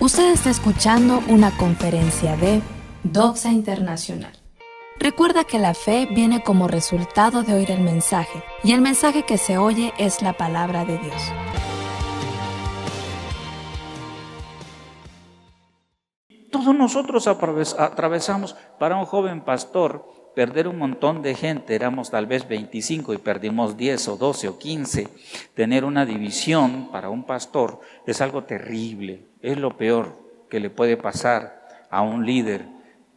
Usted está escuchando una conferencia de Doxa Internacional. Recuerda que la fe viene como resultado de oír el mensaje, y el mensaje que se oye es la palabra de Dios. Todos nosotros atravesamos para un joven pastor perder un montón de gente, éramos tal vez 25 y perdimos 10 o 12 o 15, tener una división para un pastor es algo terrible, es lo peor que le puede pasar a un líder,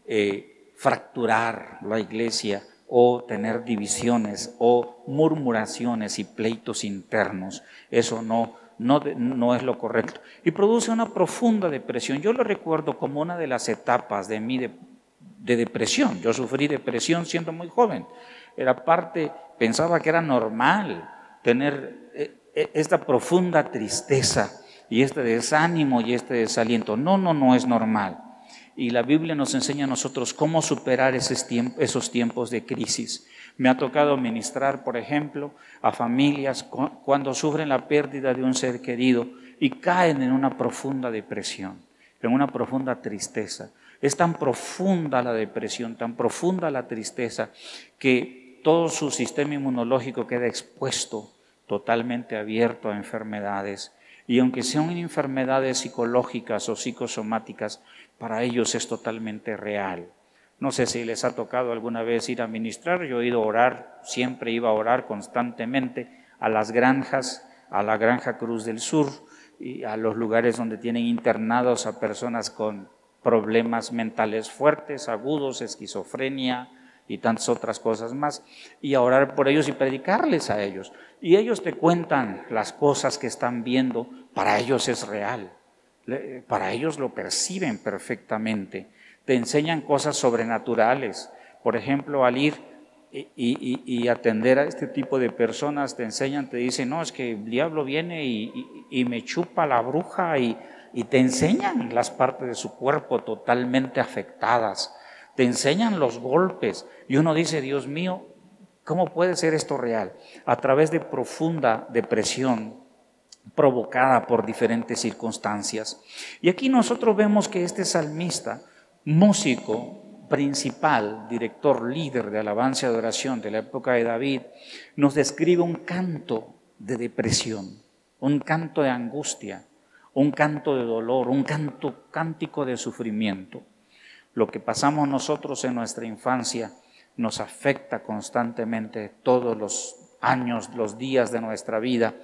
eh, fracturar la iglesia o tener divisiones o murmuraciones y pleitos internos. Eso no, no, no, es lo correcto. Y produce una profunda depresión. Yo lo recuerdo como una de las etapas de mi, depresión. Yo sufrí depresión siendo muy joven. Era parte, pensaba que era normal tener eh, eh, esta profunda tristeza y este desánimo y este desaliento. No, no, no es normal. Y la Biblia nos enseña a nosotros cómo superar esos tiempos de crisis. Me ha tocado ministrar, por ejemplo, a familias cuando sufren la pérdida de un ser querido y caen en una profunda depresión, en una profunda tristeza. Es tan profunda la depresión, tan profunda la tristeza, que todo su sistema inmunológico queda expuesto, totalmente abierto a enfermedades. Y aunque sean enfermedades psicológicas o psicosomáticas, para ellos es totalmente real. No sé si les ha tocado alguna vez ir a ministrar, yo he ido a orar, siempre iba a orar constantemente a las granjas, a la Granja Cruz del Sur y a los lugares donde tienen internados a personas con problemas mentales fuertes, agudos, esquizofrenia y tantas otras cosas más, y a orar por ellos y predicarles a ellos. Y ellos te cuentan las cosas que están viendo, para ellos es real, para ellos lo perciben perfectamente, te enseñan cosas sobrenaturales. Por ejemplo, al ir y, atender a este tipo de personas, te enseñan, te dicen, no, es que el diablo viene y me chupa la bruja y y te enseñan las partes de su cuerpo totalmente afectadas, te enseñan los golpes y uno dice, Dios mío, ¿cómo puede ser esto real? A través de profunda depresión provocada por diferentes circunstancias. Y aquí nosotros vemos que este salmista, músico principal, director, líder de alabanza y adoración de la época de David, nos describe un canto de depresión, un canto de angustia, un canto de dolor, un canto cántico de sufrimiento. Lo que pasamos nosotros en nuestra infancia nos afecta constantemente todos los años, los días de nuestra vida,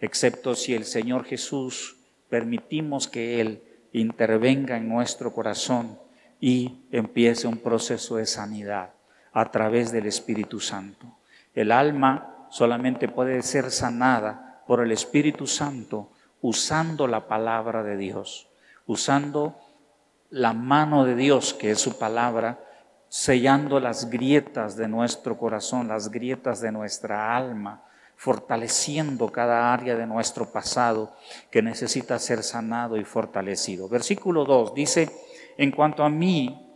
excepto si el Señor Jesús permitimos que Él intervenga en nuestro corazón y empiece un proceso de sanidad a través del Espíritu Santo. El alma solamente puede ser sanada por el Espíritu Santo usando la palabra de Dios, usando la mano de Dios, que es su palabra, sellando las grietas de nuestro corazón, las grietas de nuestra alma, fortaleciendo cada área de nuestro pasado que necesita ser sanado y fortalecido. Versículo 2 dice, en cuanto a mí,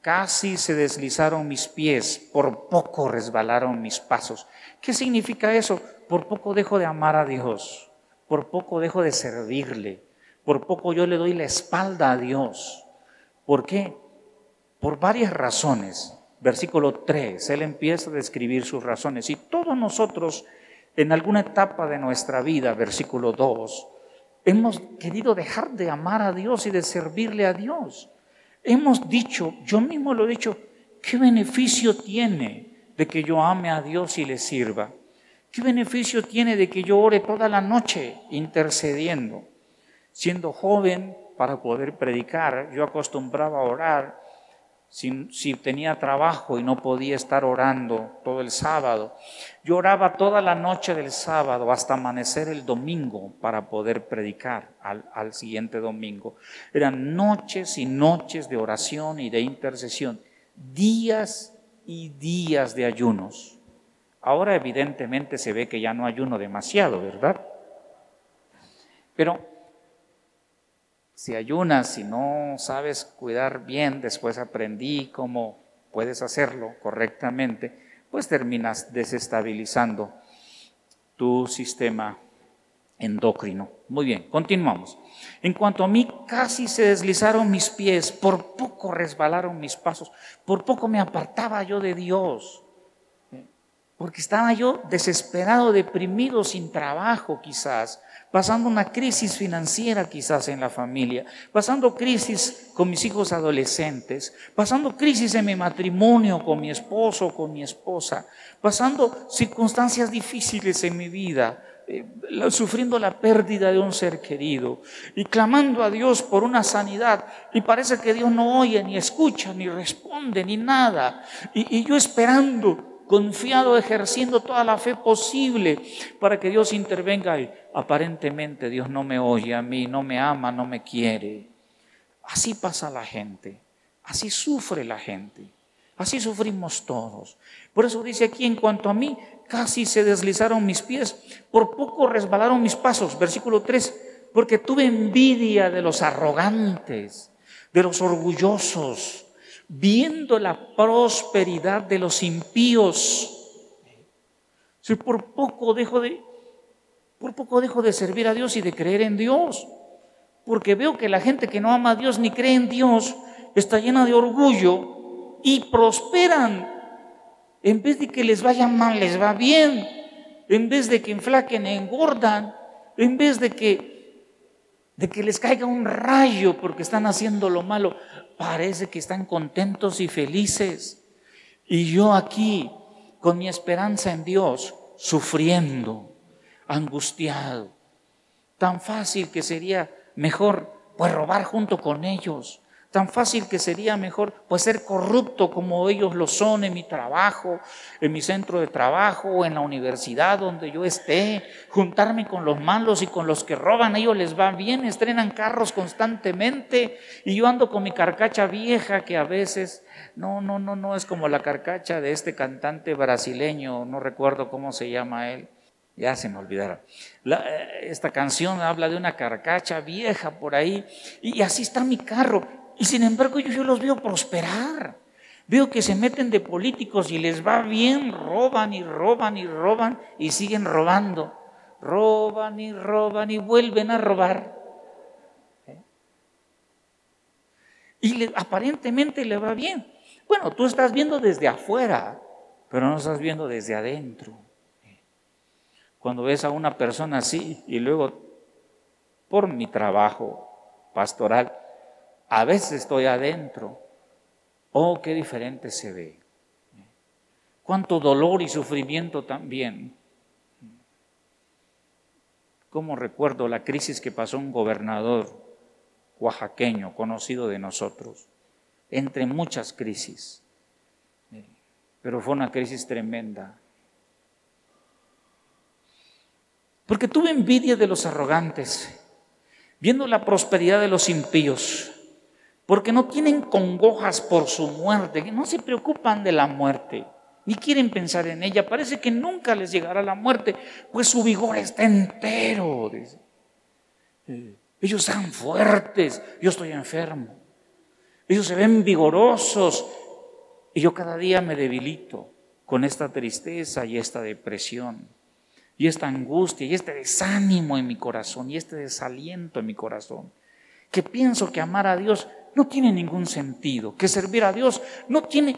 casi se deslizaron mis pies, por poco resbalaron mis pasos. ¿Qué significa eso? Por poco dejo de amar a Dios por poco dejo de servirle, por poco yo le doy la espalda a Dios. ¿Por qué? Por varias razones. Versículo 3, él empieza a describir sus razones. Y todos nosotros, en alguna etapa de nuestra vida, versículo 2, hemos querido dejar de amar a Dios y de servirle a Dios. Hemos dicho, yo mismo lo he dicho, ¿qué beneficio tiene de que yo ame a Dios y le sirva? ¿Qué beneficio tiene de que yo ore toda la noche intercediendo? Siendo joven, para poder predicar, yo acostumbraba a orar. Si, tenía trabajo y no podía estar orando todo el sábado, yo oraba toda la noche del sábado hasta amanecer el domingo para poder predicar al, al siguiente domingo. Eran noches y noches de oración y de intercesión, días y días de ayunos. Ahora evidentemente se ve que ya no ayuno demasiado, ¿verdad? Pero si ayunas, y no sabes cuidar bien, después aprendí cómo puedes hacerlo correctamente, pues terminas desestabilizando tu sistema endocrino. Muy bien, continuamos. En cuanto a mí, casi se deslizaron mis pies, por poco resbalaron mis pasos, por poco me apartaba yo de Dios, porque estaba yo desesperado, deprimido, sin trabajo quizás, pasando una crisis financiera quizás en la familia, pasando crisis con mis hijos adolescentes, pasando crisis en mi matrimonio con mi esposo, con mi esposa, pasando circunstancias difíciles en mi vida, eh, sufriendo la pérdida de un ser querido y clamando a Dios por una sanidad y parece que Dios no oye, ni escucha, ni responde, ni nada. Y, y yo esperando confiado, ejerciendo toda la fe posible para que Dios intervenga y aparentemente Dios no me oye a mí, no me ama, no me quiere. Así pasa la gente, así sufre la gente, así sufrimos todos. Por eso dice aquí, en cuanto a mí, casi se deslizaron mis pies, por poco resbalaron mis pasos, versículo 3, porque tuve envidia de los arrogantes, de los orgullosos viendo la prosperidad de los impíos. Si por poco dejo de por poco dejo de servir a Dios y de creer en Dios, porque veo que la gente que no ama a Dios ni cree en Dios está llena de orgullo y prosperan. En vez de que les vaya mal, les va bien. En vez de que enflaquen, engordan. En vez de que de que les caiga un rayo porque están haciendo lo malo, parece que están contentos y felices. Y yo aquí, con mi esperanza en Dios, sufriendo, angustiado. Tan fácil que sería mejor pues robar junto con ellos, Tan fácil que sería mejor pues ser corrupto como ellos lo son en mi trabajo, en mi centro de trabajo, en la universidad donde yo esté, juntarme con los malos y con los que roban, a ellos les va bien, estrenan carros constantemente y yo ando con mi carcacha vieja que a veces, no, no, no, no es como la carcacha de este cantante brasileño, no recuerdo cómo se llama él. Ya se me olvidaron. Eh, esta canción habla de una carcacha vieja por ahí y así está mi carro y sin embargo yo, los veo prosperar. Veo que se meten de políticos y les va bien, roban y roban y roban y siguen robando. Roban y roban y vuelven a robar. ¿Eh? Y aparentemente le va bien. Bueno, tú estás viendo desde afuera, pero no estás viendo desde adentro. Cuando ves a una persona así y luego por mi trabajo pastoral a veces estoy adentro. Oh, qué diferente se ve. Cuánto dolor y sufrimiento también. Cómo recuerdo la crisis que pasó un gobernador oaxaqueño, conocido de nosotros, entre muchas crisis. Pero fue una crisis tremenda. Porque tuve envidia de los arrogantes, viendo la prosperidad de los impíos porque no tienen congojas por su muerte, no se preocupan de la muerte, ni quieren pensar en ella. Parece que nunca les llegará la muerte, pues su vigor está entero. Ellos están fuertes, yo estoy enfermo. Ellos se ven vigorosos y yo cada día me debilito con esta tristeza y esta depresión y esta angustia y este desánimo en mi corazón y este desaliento en mi corazón. Que pienso que amar a Dios no tiene ningún sentido, que servir a Dios no tiene,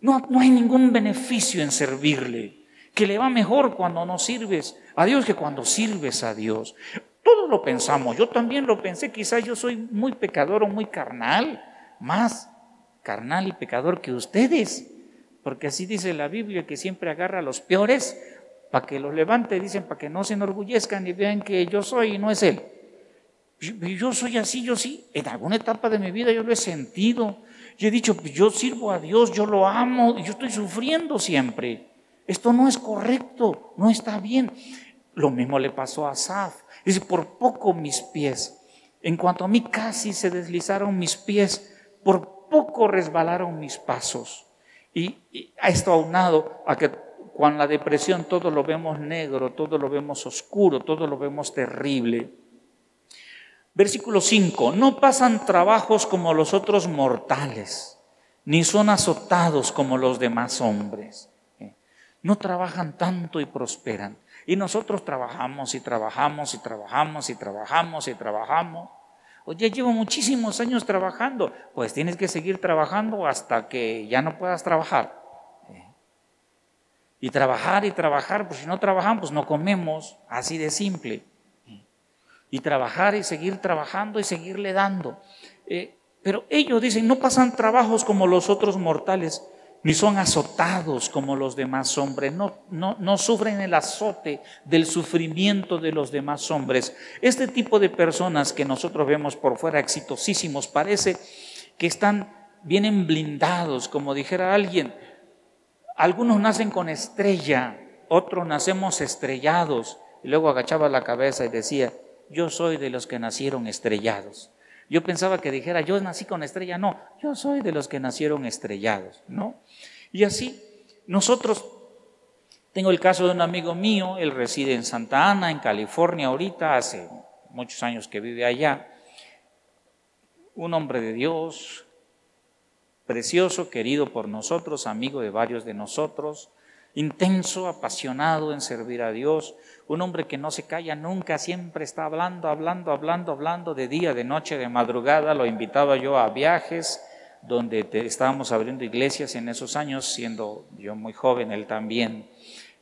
no, no hay ningún beneficio en servirle, que le va mejor cuando no sirves a Dios que cuando sirves a Dios. Todos lo pensamos, yo también lo pensé, quizás yo soy muy pecador o muy carnal, más carnal y pecador que ustedes, porque así dice la Biblia que siempre agarra a los peores para que los levante, dicen, para que no se enorgullezcan y vean que yo soy y no es Él. Yo soy así, yo sí. En alguna etapa de mi vida yo lo he sentido. Yo he dicho, pues yo sirvo a Dios, yo lo amo, yo estoy sufriendo siempre. Esto no es correcto, no está bien. Lo mismo le pasó a Asaf. Dice, por poco mis pies. En cuanto a mí casi se deslizaron mis pies, por poco resbalaron mis pasos. Y, y a esto aunado a que con la depresión todo lo vemos negro, todo lo vemos oscuro, todo lo vemos terrible. Versículo 5, no pasan trabajos como los otros mortales, ni son azotados como los demás hombres. ¿eh? No trabajan tanto y prosperan. Y nosotros trabajamos y trabajamos y trabajamos y trabajamos y trabajamos. Oye, llevo muchísimos años trabajando. Pues tienes que seguir trabajando hasta que ya no puedas trabajar. Y trabajar y trabajar, pues si no trabajamos, no comemos, así de simple. Y trabajar y seguir trabajando y seguirle dando. Eh, pero ellos dicen, no pasan trabajos como los otros mortales, ni son azotados como los demás hombres, no, no, no sufren el azote del sufrimiento de los demás hombres. Este tipo de personas que nosotros vemos por fuera exitosísimos, parece que están, vienen blindados, como dijera alguien. Algunos nacen con estrella, otros nacemos estrellados. Y luego agachaba la cabeza y decía, yo soy de los que nacieron estrellados. Yo pensaba que dijera, yo nací con estrella. No, yo soy de los que nacieron estrellados, ¿no? Y así, nosotros, tengo el caso de un amigo mío, él reside en Santa Ana, en California ahorita, hace muchos años que vive allá. Un hombre de Dios, precioso, querido por nosotros, amigo de varios de nosotros, intenso, apasionado en servir a Dios, un hombre que no se calla nunca, siempre está hablando, hablando, hablando, hablando de día, de noche, de madrugada. Lo invitaba yo a viajes donde estábamos abriendo iglesias en esos años, siendo yo muy joven, él también.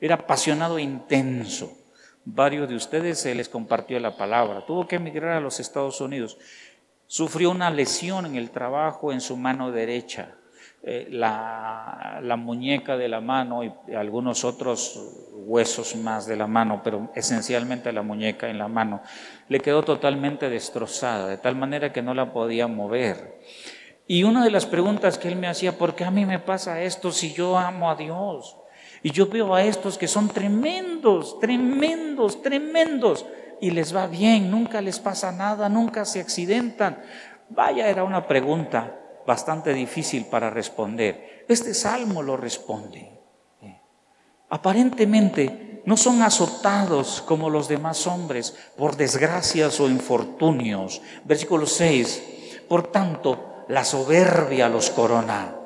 Era apasionado intenso. Varios de ustedes se les compartió la palabra. Tuvo que emigrar a los Estados Unidos. Sufrió una lesión en el trabajo en su mano derecha. Eh, la, la, muñeca de la mano y algunos otros huesos más de la mano, pero esencialmente la muñeca en la mano, le quedó totalmente destrozada, de tal manera que no la podía mover. Y una de las preguntas que él me hacía, ¿por qué a mí me pasa esto si yo amo a Dios? Y yo veo a estos que son tremendos, tremendos, tremendos, y les va bien, nunca les pasa nada, nunca se accidentan. Vaya, era una pregunta bastante difícil para responder. Este salmo lo responde. Aparentemente no son azotados como los demás hombres por desgracias o infortunios. Versículo 6. Por tanto, la soberbia los corona.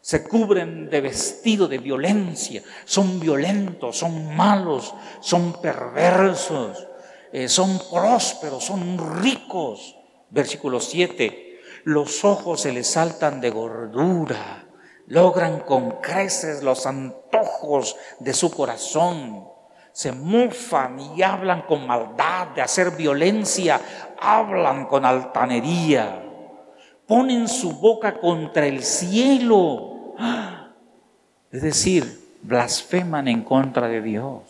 Se cubren de vestido de violencia. Son violentos, son malos, son perversos, eh, son prósperos, son ricos. Versículo 7 los ojos se les saltan de gordura, logran con creces los antojos de su corazón, se mufan y hablan con maldad de hacer violencia, hablan con altanería, ponen su boca contra el cielo, es decir, blasfeman en contra de Dios,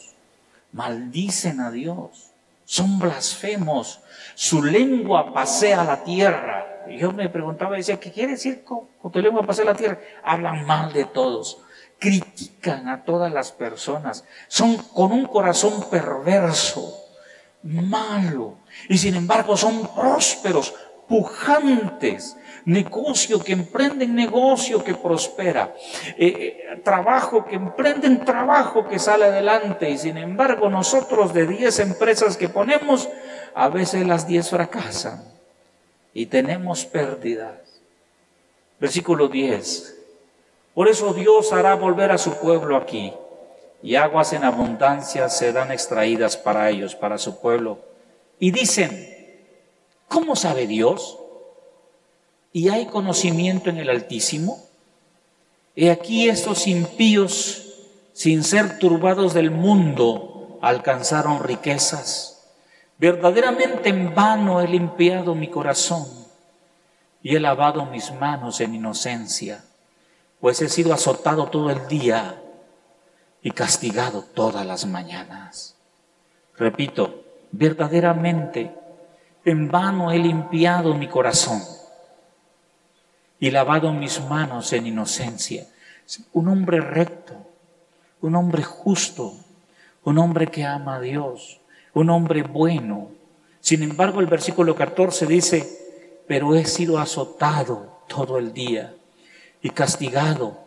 maldicen a Dios, son blasfemos, su lengua pasea la tierra yo me preguntaba, decía, ¿qué quiere decir con, tu lengua pasar la tierra? Hablan mal de todos, critican a todas las personas, son con un corazón perverso, malo, y sin embargo son prósperos, pujantes, negocio que emprenden negocio que prospera, eh, eh, trabajo que emprenden trabajo que sale adelante, y sin embargo nosotros de 10 empresas que ponemos, a veces las 10 fracasan y tenemos pérdidas. Versículo 10. Por eso Dios hará volver a su pueblo aquí, y aguas en abundancia serán extraídas para ellos, para su pueblo. Y dicen, ¿cómo sabe Dios? ¿Y hay conocimiento en el Altísimo? He aquí estos impíos, sin ser turbados del mundo, alcanzaron riquezas Verdaderamente en vano he limpiado mi corazón y he lavado mis manos en inocencia, pues he sido azotado todo el día y castigado todas las mañanas. Repito, verdaderamente en vano he limpiado mi corazón y lavado mis manos en inocencia. Un hombre recto, un hombre justo, un hombre que ama a Dios, un hombre bueno. Sin embargo, el versículo 14 dice, pero he sido azotado todo el día y castigado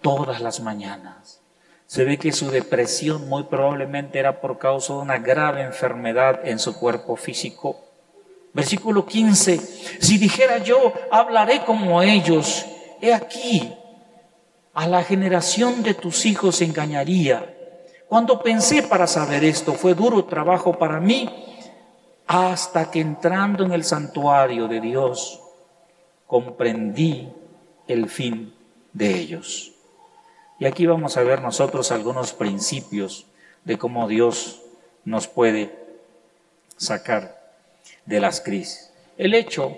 todas las mañanas. Se ve que su depresión muy probablemente era por causa de una grave enfermedad en su cuerpo físico. Versículo 15, si dijera yo, hablaré como ellos, he aquí, a la generación de tus hijos engañaría Cuando pensé para saber esto, fue duro trabajo para mí, hasta que entrando en el santuario de Dios, comprendí el fin de ellos. Y aquí vamos a ver nosotros algunos principios de cómo Dios nos puede sacar de las crisis. El hecho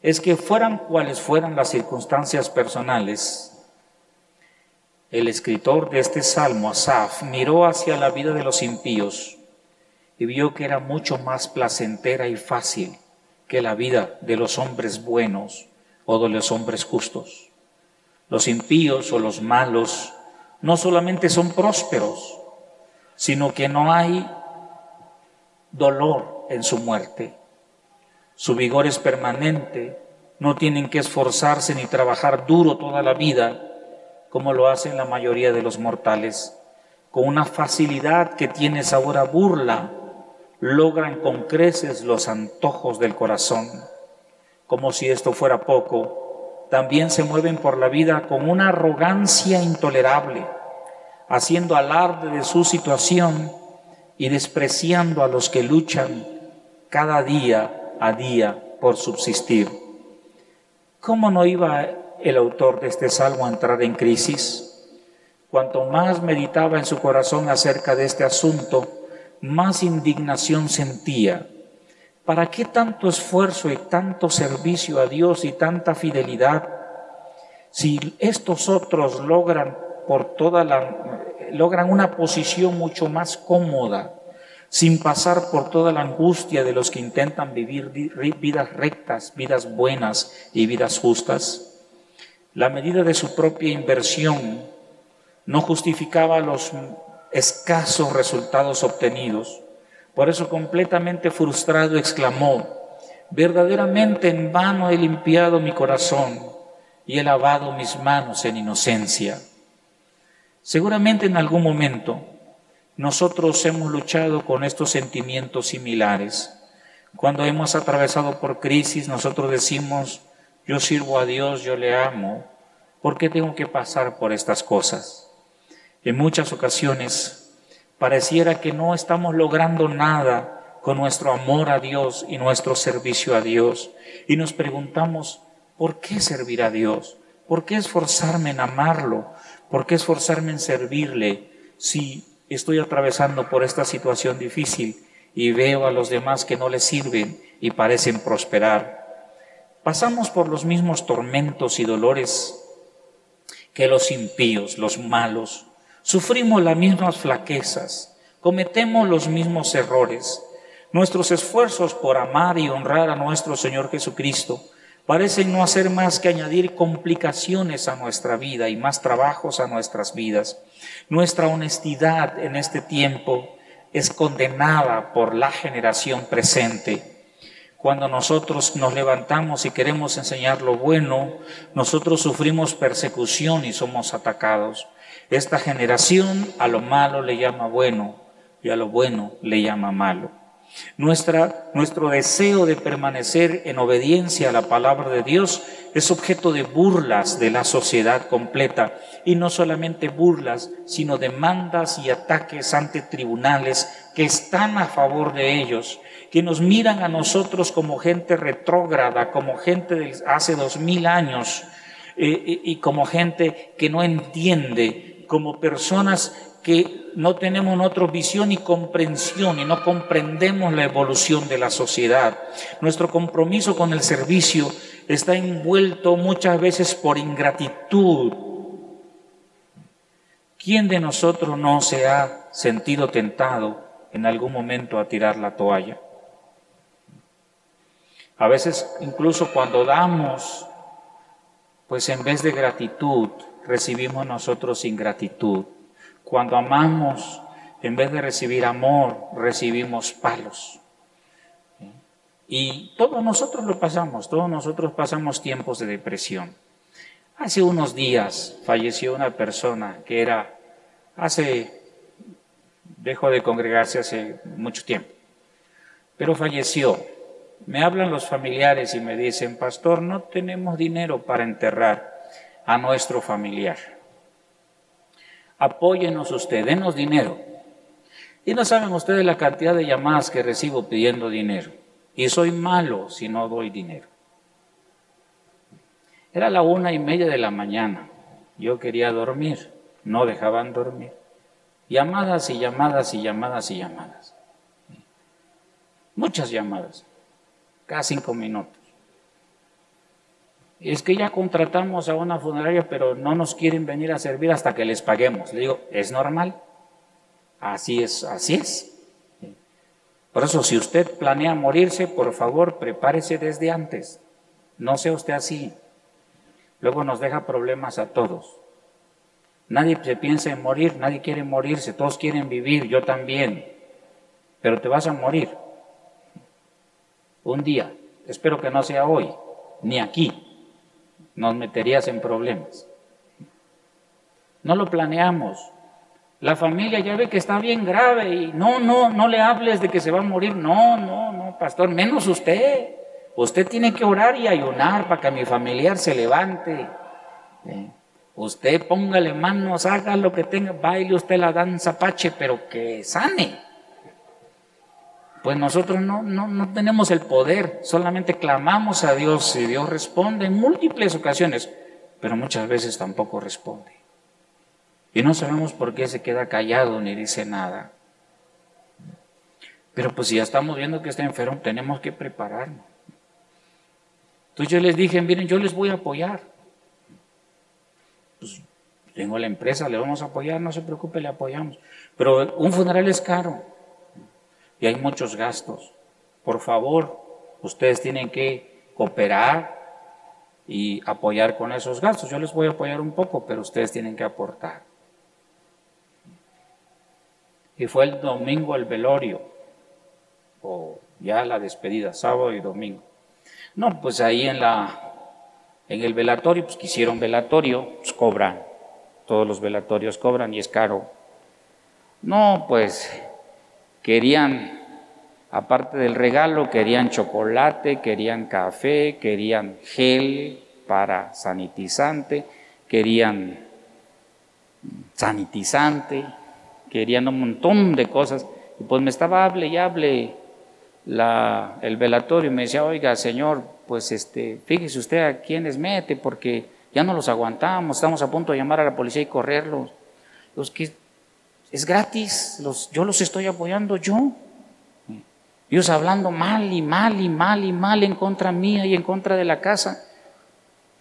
es que fueran cuales fueran las circunstancias personales, el escritor de este salmo, Asaf, miró hacia la vida de los impíos y vio que era mucho más placentera y fácil que la vida de los hombres buenos o de los hombres justos. Los impíos o los malos no solamente son prósperos, sino que no hay dolor en su muerte. Su vigor es permanente, no tienen que esforzarse ni trabajar duro toda la vida como lo hacen la mayoría de los mortales. Con una facilidad que tiene sabor a burla, logran con creces los antojos del corazón. Como si esto fuera poco, también se mueven por la vida con una arrogancia intolerable, haciendo alarde de su situación y despreciando a los que luchan cada día a día por subsistir. ¿Cómo no iba el autor de este salmo a entrar en crisis. Cuanto más meditaba en su corazón acerca de este asunto, más indignación sentía. ¿Para qué tanto esfuerzo y tanto servicio a Dios y tanta fidelidad si estos otros logran por toda la logran una posición mucho más cómoda, sin pasar por toda la angustia de los que intentan vivir vidas rectas, vidas buenas y vidas justas? La medida de su propia inversión no justificaba los escasos resultados obtenidos. Por eso completamente frustrado exclamó, verdaderamente en vano he limpiado mi corazón y he lavado mis manos en inocencia. Seguramente en algún momento nosotros hemos luchado con estos sentimientos similares. Cuando hemos atravesado por crisis, nosotros decimos, yo sirvo a Dios, yo le amo, ¿por qué tengo que pasar por estas cosas? En muchas ocasiones pareciera que no estamos logrando nada con nuestro amor a Dios y nuestro servicio a Dios. Y nos preguntamos, ¿por qué servir a Dios? ¿Por qué esforzarme en amarlo? ¿Por qué esforzarme en servirle si estoy atravesando por esta situación difícil y veo a los demás que no le sirven y parecen prosperar? Pasamos por los mismos tormentos y dolores que los impíos, los malos. Sufrimos las mismas flaquezas, cometemos los mismos errores. Nuestros esfuerzos por amar y honrar a nuestro Señor Jesucristo parecen no hacer más que añadir complicaciones a nuestra vida y más trabajos a nuestras vidas. Nuestra honestidad en este tiempo es condenada por la generación presente cuando nosotros nos levantamos y queremos enseñar lo bueno, nosotros sufrimos persecución y somos atacados. Esta generación a lo malo le llama bueno y a lo bueno le llama malo. Nuestra, nuestro deseo de permanecer en obediencia a la palabra de Dios es objeto de burlas de la sociedad completa y no solamente burlas, sino demandas y ataques ante tribunales que están a favor de ellos que nos miran a nosotros como gente retrógrada, como gente de hace dos mil años eh, eh, y como gente que no entiende, como personas que no tenemos otra visión y comprensión y no comprendemos la evolución de la sociedad. Nuestro compromiso con el servicio está envuelto muchas veces por ingratitud. ¿Quién de nosotros no se ha sentido tentado en algún momento a tirar la toalla? A veces incluso cuando damos, pues en vez de gratitud, recibimos nosotros ingratitud. Cuando amamos, en vez de recibir amor, recibimos palos. Y todos nosotros lo pasamos, todos nosotros pasamos tiempos de depresión. Hace unos días falleció una persona que era, hace, dejó de congregarse hace mucho tiempo, pero falleció me hablan los familiares y me dicen, pastor, no tenemos dinero para enterrar a nuestro familiar. apóyenos usted, denos dinero. Y no saben ustedes la cantidad de llamadas que recibo pidiendo dinero. Y soy malo si no doy dinero. Era la una y media de la mañana. Yo quería dormir. No dejaban dormir. Llamadas y llamadas y llamadas y llamadas. Muchas llamadas. Cada cinco minutos. Es que ya contratamos a una funeraria, pero no nos quieren venir a servir hasta que les paguemos. Le digo, ¿es normal? Así es, así es. Por eso, si usted planea morirse, por favor, prepárese desde antes. No sea usted así. Luego nos deja problemas a todos. Nadie se piensa en morir, nadie quiere morirse, todos quieren vivir, yo también. Pero te vas a morir. Un día. Espero que no sea hoy, ni aquí. Nos meterías en problemas. No lo planeamos. La familia ya ve que está bien grave y no, no, no le hables de que se va a morir. No, no, no, pastor, menos usted. Usted tiene que orar y ayunar para que mi familiar se levante. Usted póngale manos, haga lo que tenga, baile usted la danza pache, pero que sane. Pues nosotros no, no, no tenemos el poder, solamente clamamos a Dios y Dios responde en múltiples ocasiones, pero muchas veces tampoco responde. Y no sabemos por qué se queda callado ni dice nada. Pero pues si ya estamos viendo que está enfermo, tenemos que prepararnos. Entonces yo les dije, miren, yo les voy a apoyar. Tengo la empresa, le vamos a apoyar, no se preocupe, le apoyamos. Pero un funeral es caro y hay muchos gastos. Por favor, ustedes tienen que cooperar y apoyar con esos gastos. Yo les voy a apoyar un poco, pero ustedes tienen que aportar y fue el domingo el velorio, o ya la despedida, sábado y domingo. No, pues ahí en la en el velatorio, pues quisieron velatorio, pues cobran. Todos los velatorios cobran y es caro. No, pues querían, aparte del regalo, querían chocolate, querían café, querían gel para sanitizante, querían sanitizante, querían un montón de cosas. Y pues me estaba hable y hable el velatorio y me decía, oiga, señor, pues este, fíjese usted a quiénes mete porque ya no los aguantamos, estamos a punto de llamar a la policía y correrlos. Es gratis, yo los estoy apoyando yo. Ellos hablando mal y mal y mal y mal en contra mía y en contra de la casa.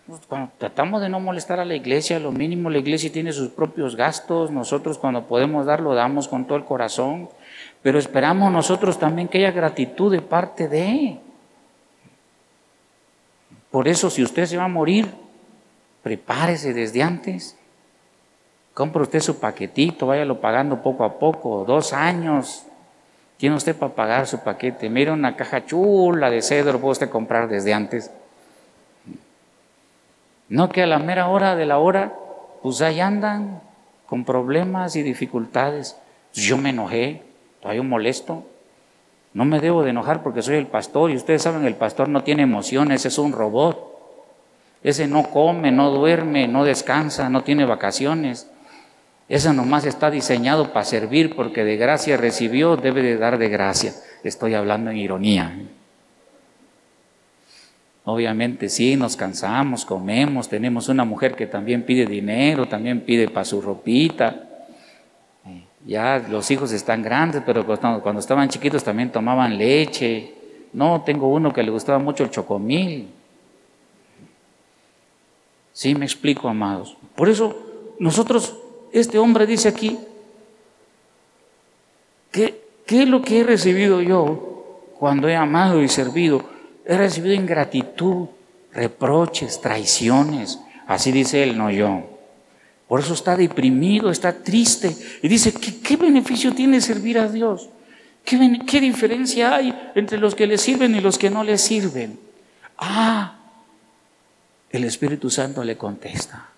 Pues, cuando tratamos de no molestar a la iglesia, lo mínimo la iglesia tiene sus propios gastos, nosotros cuando podemos dar lo damos con todo el corazón, pero esperamos nosotros también que haya gratitud de parte de. Por eso si usted se va a morir, prepárese desde antes. Compre usted su paquetito, váyalo pagando poco a poco, dos años. Tiene usted para pagar su paquete. Mira una caja chula de cedro, puede usted comprar desde antes. No que a la mera hora de la hora, pues ahí andan con problemas y dificultades. Yo me enojé, todavía molesto. No me debo de enojar porque soy el pastor y ustedes saben, el pastor no tiene emociones, es un robot. Ese no come, no duerme, no descansa, no tiene vacaciones. Ese nomás está diseñado para servir porque de gracia recibió, debe de dar de gracia. Estoy hablando en ironía. Obviamente sí, nos cansamos, comemos, tenemos una mujer que también pide dinero, también pide para su ropita. Ya los hijos están grandes, pero cuando estaban chiquitos también tomaban leche. No, tengo uno que le gustaba mucho el chocomil. Sí, me explico, amados. Por eso nosotros, este hombre dice aquí, ¿qué, qué es lo que he recibido yo cuando he amado y servido? He recibido ingratitud, reproches, traiciones. Así dice él, no yo. Por eso está deprimido, está triste. Y dice, ¿qué, beneficio tiene servir a Dios? ¿Qué, ¿Qué diferencia hay entre los que le sirven y los que no le sirven? Ah, el Espíritu Santo le contesta.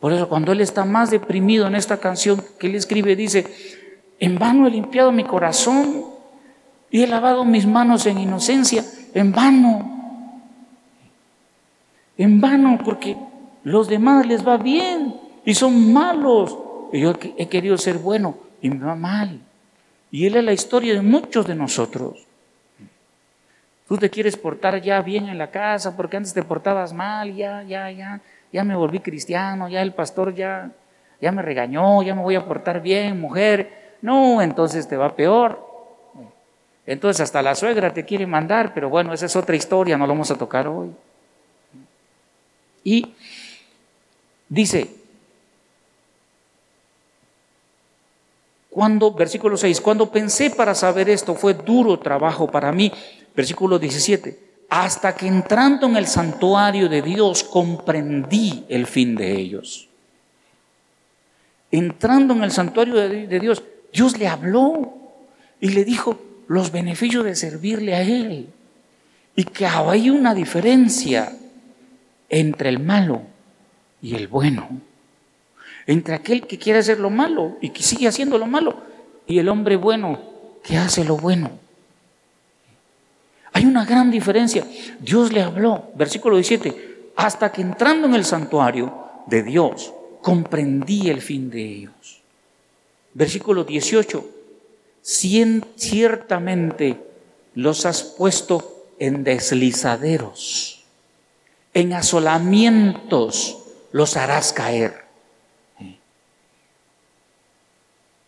Por eso cuando él está más deprimido en esta canción que él escribe, dice, en vano he limpiado mi corazón y he lavado mis manos en inocencia, en vano. En vano, porque los demás les va bien y son malos. Y yo he querido ser bueno y me va mal. Y él es la historia de muchos de nosotros. Tú te quieres portar ya bien en la casa porque antes te portabas mal, ya, ya, ya, ya me volví cristiano, ya el pastor ya, ya me regañó, ya me voy a portar bien, mujer. No, entonces te va peor. Entonces hasta la suegra te quiere mandar, pero bueno, esa es otra historia, no lo vamos a tocar hoy. Y dice, Cuando, versículo 6, cuando pensé para saber esto fue duro trabajo para mí. Versículo 17, hasta que entrando en el santuario de Dios comprendí el fin de ellos. Entrando en el santuario de, Dios, Dios le habló y le dijo los beneficios de servirle a Él. Y que hay una diferencia entre el malo y el bueno entre aquel que quiere hacer lo malo y que sigue haciendo lo malo y el hombre bueno que hace lo bueno. Una gran diferencia. Dios le habló, versículo 17, hasta que entrando en el santuario de Dios comprendí el fin de ellos. Versículo 18, ciertamente los has puesto en deslizaderos, en asolamientos los harás caer.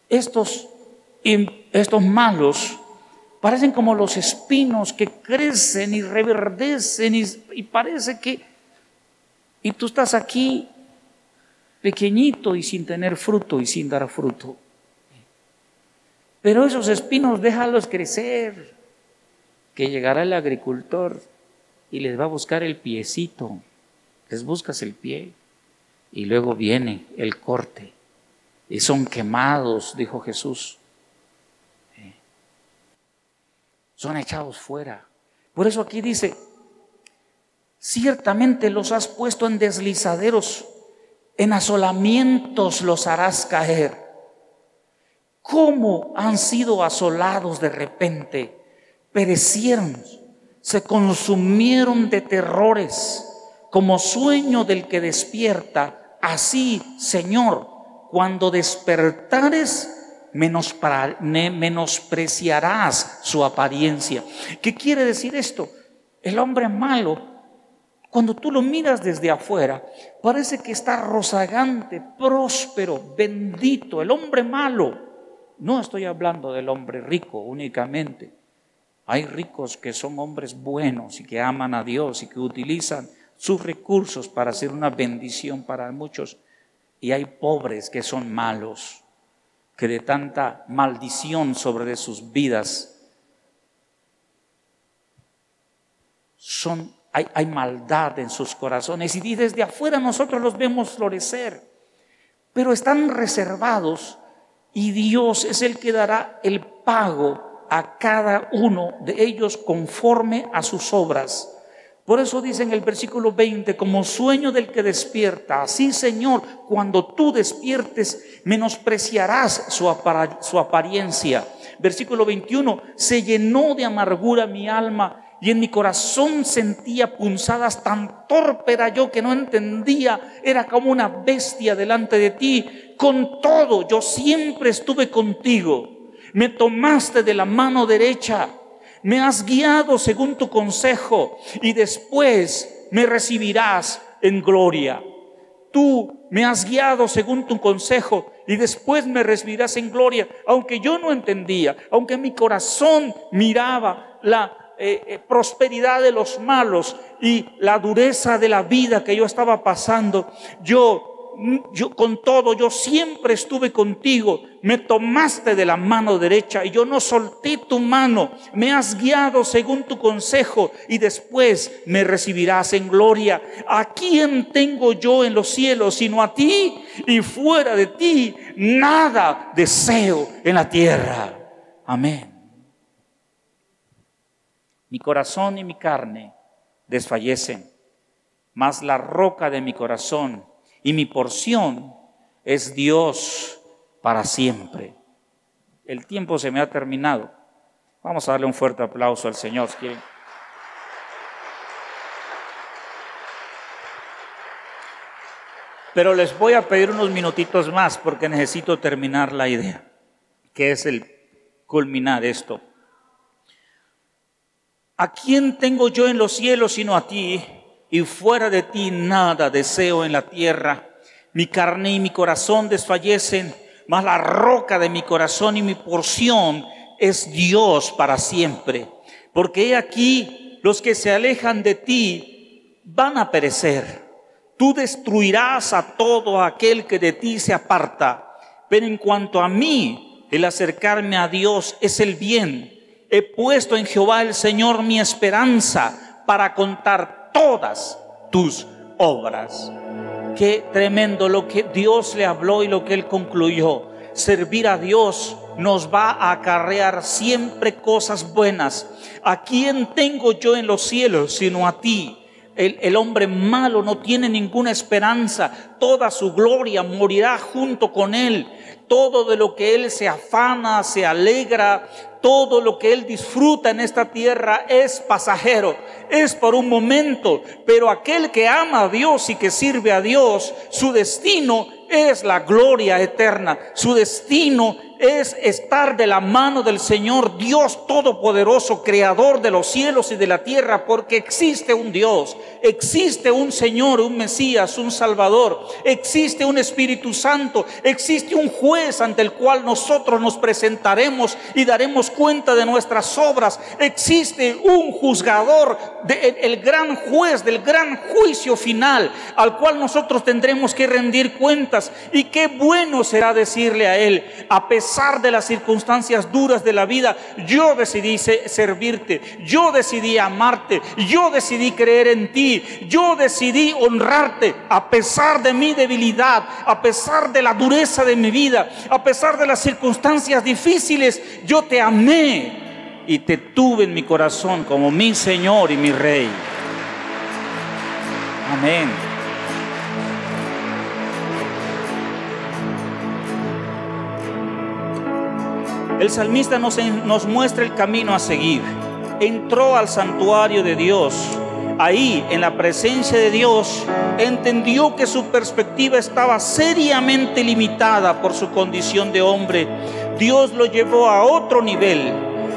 estos, estos malos parecen como los espinos que crecen y reverdecen y, parece que... Y tú estás aquí pequeñito y sin tener fruto y sin dar fruto. Pero esos espinos déjalos crecer, que llegará el agricultor y les va a buscar el piecito, les buscas el pie y luego viene el corte y son quemados, dijo Jesús. Son echados fuera. Por eso aquí dice, ciertamente los has puesto en deslizaderos, en asolamientos los harás caer. ¿Cómo han sido asolados de repente? Perecieron, se consumieron de terrores, como sueño del que despierta. Así, Señor, cuando despertares, menospreciarás su apariencia. ¿Qué quiere decir esto? El hombre malo, cuando tú lo miras desde afuera, parece que está rozagante, próspero, bendito. El hombre malo, no estoy hablando del hombre rico únicamente. Hay ricos que son hombres buenos y que aman a Dios y que utilizan sus recursos para hacer una bendición para muchos. Y hay pobres que son malos, que de tanta maldición sobre sus vidas son, hay, hay maldad en sus corazones. Y desde afuera nosotros los vemos florecer, pero están reservados y Dios es el que dará el pago a cada uno de ellos conforme a sus obras. Por eso dice en el versículo 20, como sueño del que despierta, así Señor, cuando tú despiertes, menospreciarás su, apariencia. Versículo 21, se llenó de amargura mi alma y en mi corazón sentía punzadas, tan torpe era yo que no entendía, era como una bestia delante de ti. Con todo, yo siempre estuve contigo. Me tomaste de la mano derecha me has guiado según tu consejo y después me recibirás en gloria. Tú me has guiado según tu consejo y después me recibirás en gloria, aunque yo no entendía, aunque mi corazón miraba la eh, eh, prosperidad de los malos y la dureza de la vida que yo estaba pasando, yo yo con todo, yo siempre estuve contigo, me tomaste de la mano derecha y yo no solté tu mano, me has guiado según tu consejo y después me recibirás en gloria. ¿A quién tengo yo en los cielos sino a ti? Y fuera de ti nada deseo en la tierra. Amén. Mi corazón y mi carne desfallecen, mas la roca de mi corazón y mi porción es Dios para siempre. El tiempo se me ha terminado. Vamos a darle un fuerte aplauso al Señor. Pero les voy a pedir unos minutitos más porque necesito terminar la idea, que es el culminar esto. ¿A quién tengo yo en los cielos sino a ti? Y fuera de ti nada deseo en la tierra. Mi carne y mi corazón desfallecen, mas la roca de mi corazón y mi porción es Dios para siempre. Porque he aquí, los que se alejan de ti van a perecer. Tú destruirás a todo aquel que de ti se aparta. Pero en cuanto a mí, el acercarme a Dios es el bien. He puesto en Jehová el Señor mi esperanza para contar todas tus obras. Qué tremendo lo que Dios le habló y lo que él concluyó. Servir a Dios nos va a acarrear siempre cosas buenas. ¿A quién tengo yo en los cielos sino a ti? El, el, hombre malo no tiene ninguna esperanza. Toda su gloria morirá junto con él. Todo de lo que él se afana, se alegra, todo lo que él disfruta en esta tierra es pasajero, es por un momento. Pero aquel que ama a Dios y que sirve a Dios, su destino es la gloria eterna. Su destino es estar de la mano del Señor Dios Todopoderoso, Creador de los cielos y de la tierra, porque existe un Dios, existe un Señor, un Mesías, un Salvador, existe un Espíritu Santo, existe un juez ante el cual nosotros nos presentaremos y daremos cuenta de nuestras obras, existe un juzgador, el gran juez del gran juicio final, al cual nosotros tendremos que rendir cuentas. Y qué bueno será decirle a Él, a pesar de las circunstancias duras de la vida, yo decidí servirte, yo decidí amarte, yo decidí creer en ti, yo decidí honrarte a pesar de mi debilidad, a pesar de la dureza de mi vida, a pesar de las circunstancias difíciles, yo te amé y te tuve en mi corazón como mi Señor y mi Rey. Amén. El salmista nos, muestra el camino a seguir. Entró al santuario de Dios. Ahí, en la presencia de Dios, entendió que su perspectiva estaba seriamente limitada por su condición de hombre. Dios lo llevó a otro nivel,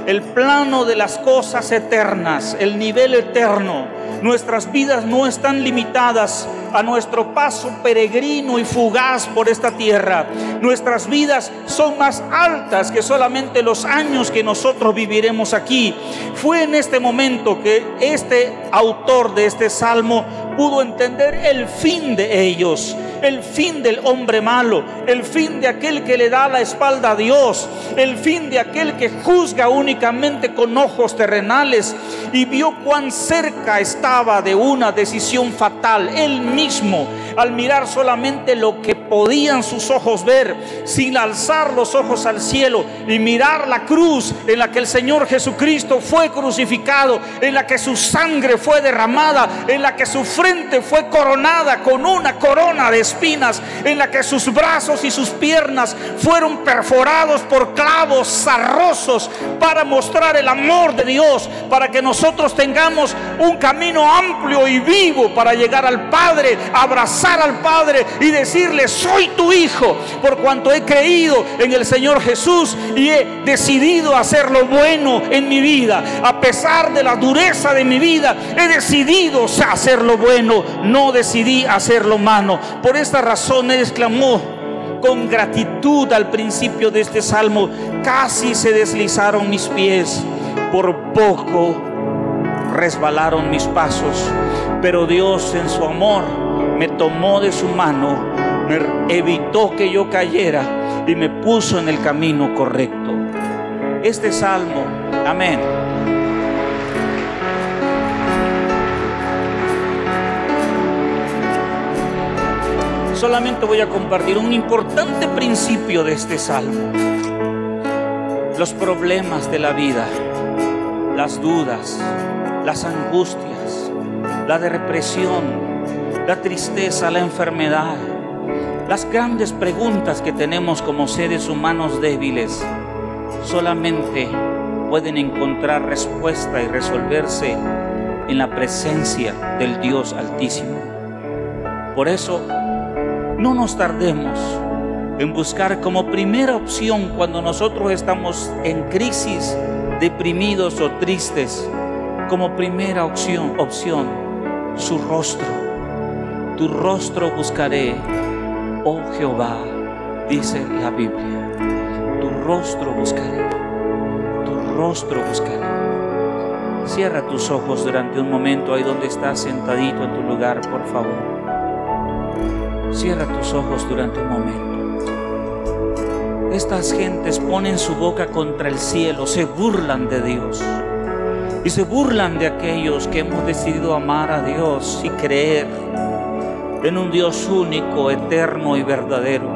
el plano de las cosas eternas, el nivel eterno. Nuestras vidas no están limitadas a nuestro paso peregrino y fugaz por esta tierra. Nuestras vidas son más altas que solamente los años que nosotros viviremos aquí. Fue en este momento que este autor de este salmo pudo entender el fin de ellos, el fin del hombre malo, el fin de aquel que le da la espalda a Dios, el fin de aquel que juzga únicamente con ojos terrenales y vio cuán cerca estaba de una decisión fatal. Él mismo, al mirar solamente lo que podían sus ojos ver, sin alzar los ojos al cielo y mirar la cruz en la que el Señor Jesucristo fue crucificado, en la que su sangre fue derramada, en la que su frente fue coronada con una corona de espinas, en la que sus brazos y sus piernas fueron perforados por clavos zarrosos para mostrar el amor de Dios, para que nosotros tengamos un camino amplio y vivo para llegar al Padre, abrazar al Padre y decirle, soy tu hijo, por cuanto he creído en el Señor Jesús y he decidido hacer lo bueno en mi vida. A pesar de la dureza de mi vida, he decidido hacer lo bueno, no decidí hacer lo malo. Por esta razón exclamó con gratitud al principio de este salmo, casi se deslizaron mis pies, por poco resbalaron mis pasos, pero Dios en su amor me tomó de su mano, me evitó que yo cayera y me puso en el camino correcto. Este salmo, amén. Solamente voy a compartir un importante principio de este salmo. Los problemas de la vida, las dudas, las angustias, la depresión, la tristeza, la enfermedad, las grandes preguntas que tenemos como seres humanos débiles, solamente pueden encontrar respuesta y resolverse en la presencia del Dios Altísimo. Por eso, No nos tardemos en buscar como primera opción cuando nosotros estamos en crisis, deprimidos o tristes, como primera opción, opción su rostro. Tu rostro buscaré, oh Jehová, dice la Biblia. Tu rostro buscaré, tu rostro buscaré. Cierra tus ojos durante un momento ahí donde estás sentadito en tu lugar, por favor. Cierra tus ojos durante un momento. Estas gentes ponen su boca contra el cielo, se burlan de Dios. Y se burlan de aquellos que hemos decidido amar a Dios y creer en un Dios único, eterno y verdadero,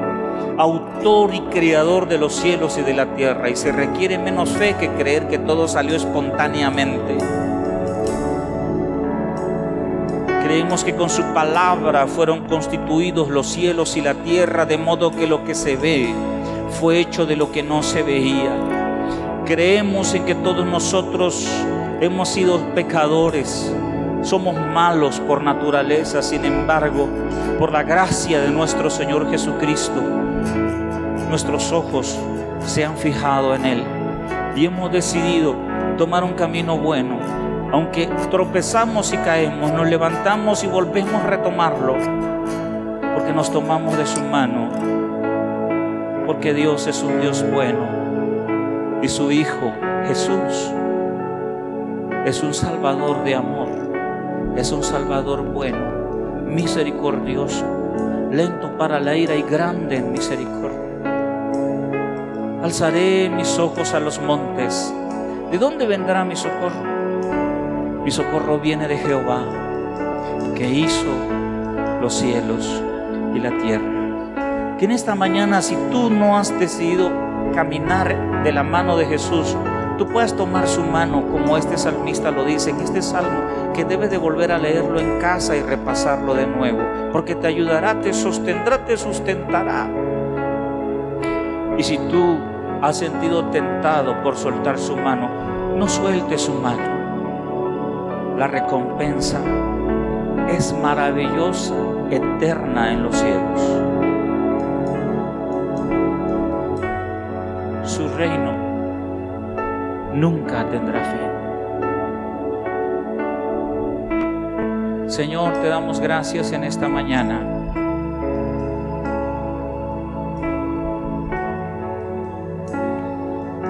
autor y creador de los cielos y de la tierra. Y se requiere menos fe que creer que todo salió espontáneamente. Creemos que con su palabra fueron constituidos los cielos y la tierra, de modo que lo que se ve fue hecho de lo que no se veía. Creemos en que todos nosotros hemos sido pecadores, somos malos por naturaleza, sin embargo, por la gracia de nuestro Señor Jesucristo, nuestros ojos se han fijado en Él y hemos decidido tomar un camino bueno aunque tropezamos y caemos, nos levantamos y volvemos a retomarlo, porque nos tomamos de su mano, porque Dios es un Dios bueno y su Hijo Jesús es un Salvador de amor, es un Salvador bueno, misericordioso, lento para la ira y grande en misericordia. Alzaré mis ojos a los montes. ¿De dónde vendrá mi socorro? Mi socorro viene de Jehová, que hizo los cielos y la tierra. Que en esta mañana, si tú no has decidido caminar de la mano de Jesús, tú puedas tomar su mano, como este salmista lo dice en este salmo, que debes de volver a leerlo en casa y repasarlo de nuevo, porque te ayudará, te sostendrá, te sustentará. Y si tú has sentido tentado por soltar su mano, no sueltes su mano la recompensa es maravillosa, eterna en los cielos. Su reino nunca tendrá fin. Señor, te damos gracias en esta mañana.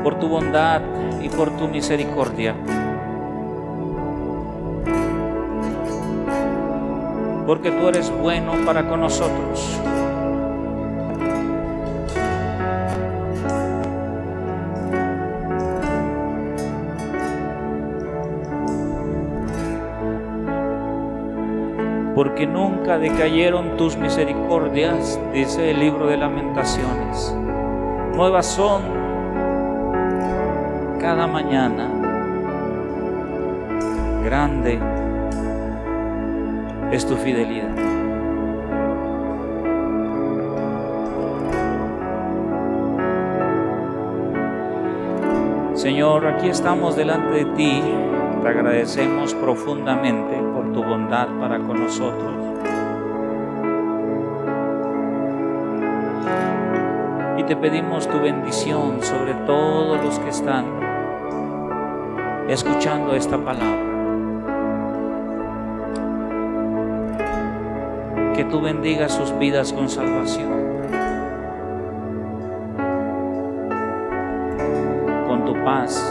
por tu bondad y por tu misericordia. Porque tú eres bueno para con nosotros. Porque nunca decayeron tus misericordias, dice el libro de lamentaciones. Nuevas son cada mañana. Grande es tu fidelidad. Señor, aquí estamos delante de ti. Te agradecemos profundamente por tu bondad para con nosotros. Y te pedimos tu bendición sobre todos los que están escuchando esta palabra. Que tú bendigas sus vidas con salvación. Con tu paz